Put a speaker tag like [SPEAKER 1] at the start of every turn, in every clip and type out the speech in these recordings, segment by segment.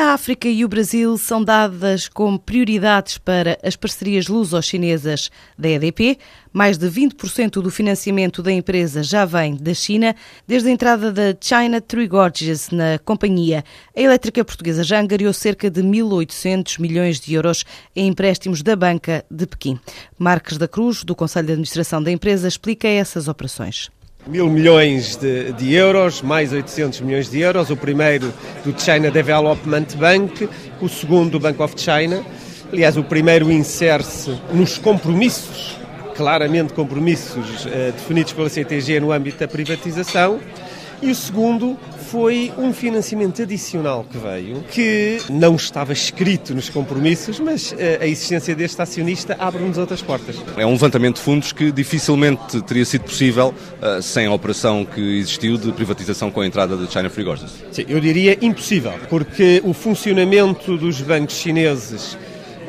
[SPEAKER 1] A África e o Brasil são dadas como prioridades para as parcerias luso-chinesas da EDP. Mais de 20% do financiamento da empresa já vem da China, desde a entrada da China Three Gorges na companhia. A elétrica portuguesa já angariou cerca de 1.800 milhões de euros em empréstimos da banca de Pequim. Marques da Cruz, do Conselho de Administração da empresa, explica essas operações
[SPEAKER 2] mil milhões de, de, euros, mais 800 milhões de euros. O primeiro do China Development Bank, o segundo do Bank of China. Aliás, o primeiro insere-se nos compromissos, claramente compromissos eh, definidos pela CTG no âmbito da privatização. E o segundo foi um financiamento adicional que veio, que não estava escrito nos compromissos, mas eh, a existência deste acionista abre-nos outras portas.
[SPEAKER 3] É um levantamento de fundos que dificilmente teria sido possível uh, sem a operação que existiu de privatização com a entrada da China Free Gorges.
[SPEAKER 2] Sim, eu diria impossível, porque o funcionamento dos bancos chineses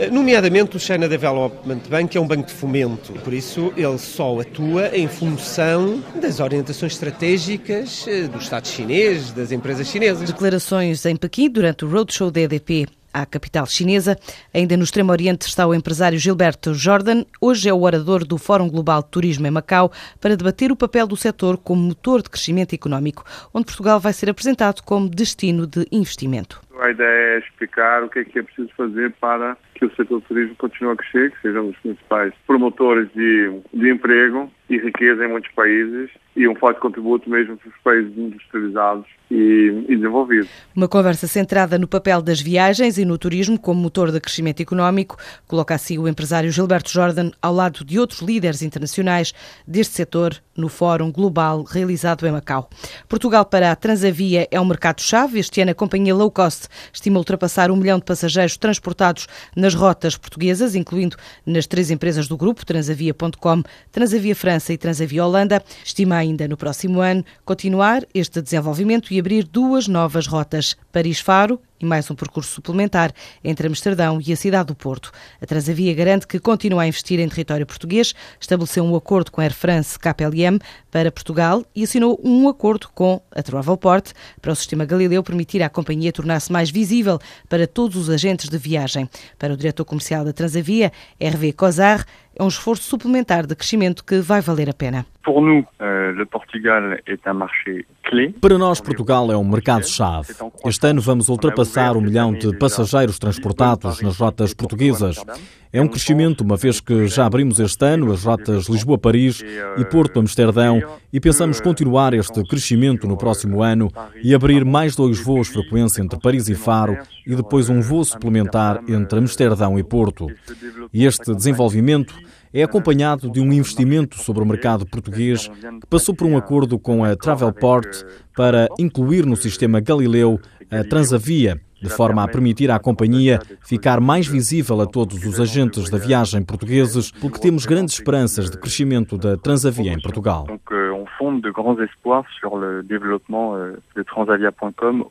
[SPEAKER 2] nomeadamente o China Development Bank é um banco de fomento, por isso ele só atua em função das orientações estratégicas eh, do Estado chinês, das empresas chinesas.
[SPEAKER 1] Declarações em Pequim durante o roadshow da EDP à capital chinesa. Ainda no Extremo Oriente está o empresário Gilberto Jordan. Hoje é o orador do Fórum Global de Turismo em Macau para debater o papel do setor como motor de crescimento económico, onde Portugal vai ser apresentado como destino de investimento.
[SPEAKER 4] A ideia é explicar o que é que é preciso fazer para que o setor do turismo continue a crescer, que sejam os principais promotores de, de emprego e riqueza em muitos países e um forte contributo mesmo para os países industrializados e, e desenvolvidos.
[SPEAKER 1] Uma conversa centrada no papel das viagens e no turismo como motor de crescimento económico, coloca assim o empresário Gilberto Jordan ao lado de outros líderes internacionais deste setor no Fórum Global realizado em Macau. Portugal para a Transavia é um mercado-chave. Este ano a companhia low cost estima ultrapassar um milhão de passageiros transportados nas rotas portuguesas, incluindo nas três empresas do grupo, Transavia.com, Transavia França e Transavia Holanda. Estima ainda no próximo ano continuar este desenvolvimento e abrir duas novas rotas, Paris-Faro e mais um percurso suplementar entre Amsterdão e a cidade do Porto. A Transavia garante que continua a investir em território português, estabeleceu um acordo com a Air France KPLM para Portugal e assinou um acordo com a Travelport para o sistema Galileu permitir à companhia tornar-se mais visível para todos os agentes de viagem. Para o diretor comercial da Transavia, Hervé Cosar, é um esforço suplementar de crescimento que vai valer a pena.
[SPEAKER 5] Euh,
[SPEAKER 6] Para nós, Portugal é um mercado-chave. Este ano vamos ultrapassar um milhão de passageiros transportados nas rotas portuguesas. É um crescimento, uma vez que já abrimos este ano as rotas Lisboa-Paris e Porto-Amsterdão e pensamos continuar este crescimento no próximo ano e abrir mais dois voos frequência entre Paris e Faro e depois um voo suplementar entre Amsterdão e Porto. E este desenvolvimento é acompanhado de um investimento sobre o mercado português que passou por um acordo com a Travelport para incluir no sistema Galileu a Transavia de forma a permitir à companhia ficar mais visível a todos os agentes da viagem portugueses, porque temos grandes esperanças de crescimento da Transavia em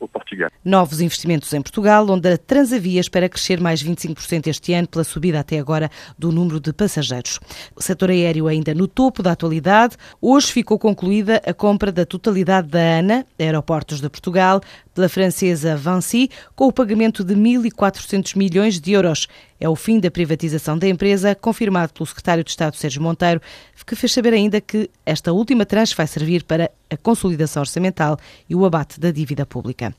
[SPEAKER 6] Portugal.
[SPEAKER 1] Novos investimentos em Portugal, onde a Transavia espera crescer mais 25% este ano pela subida até agora do número de passageiros. O setor aéreo ainda no topo da atualidade. Hoje ficou concluída a compra da totalidade da ANA, Aeroportos de Portugal, pela francesa Vinci, com o pagamento de 1.400 milhões de euros. É o fim da privatização da empresa, confirmado pelo secretário de Estado Sérgio Monteiro, que fez saber ainda que esta última tranche vai servir para a consolidação orçamental e o abate da dívida pública.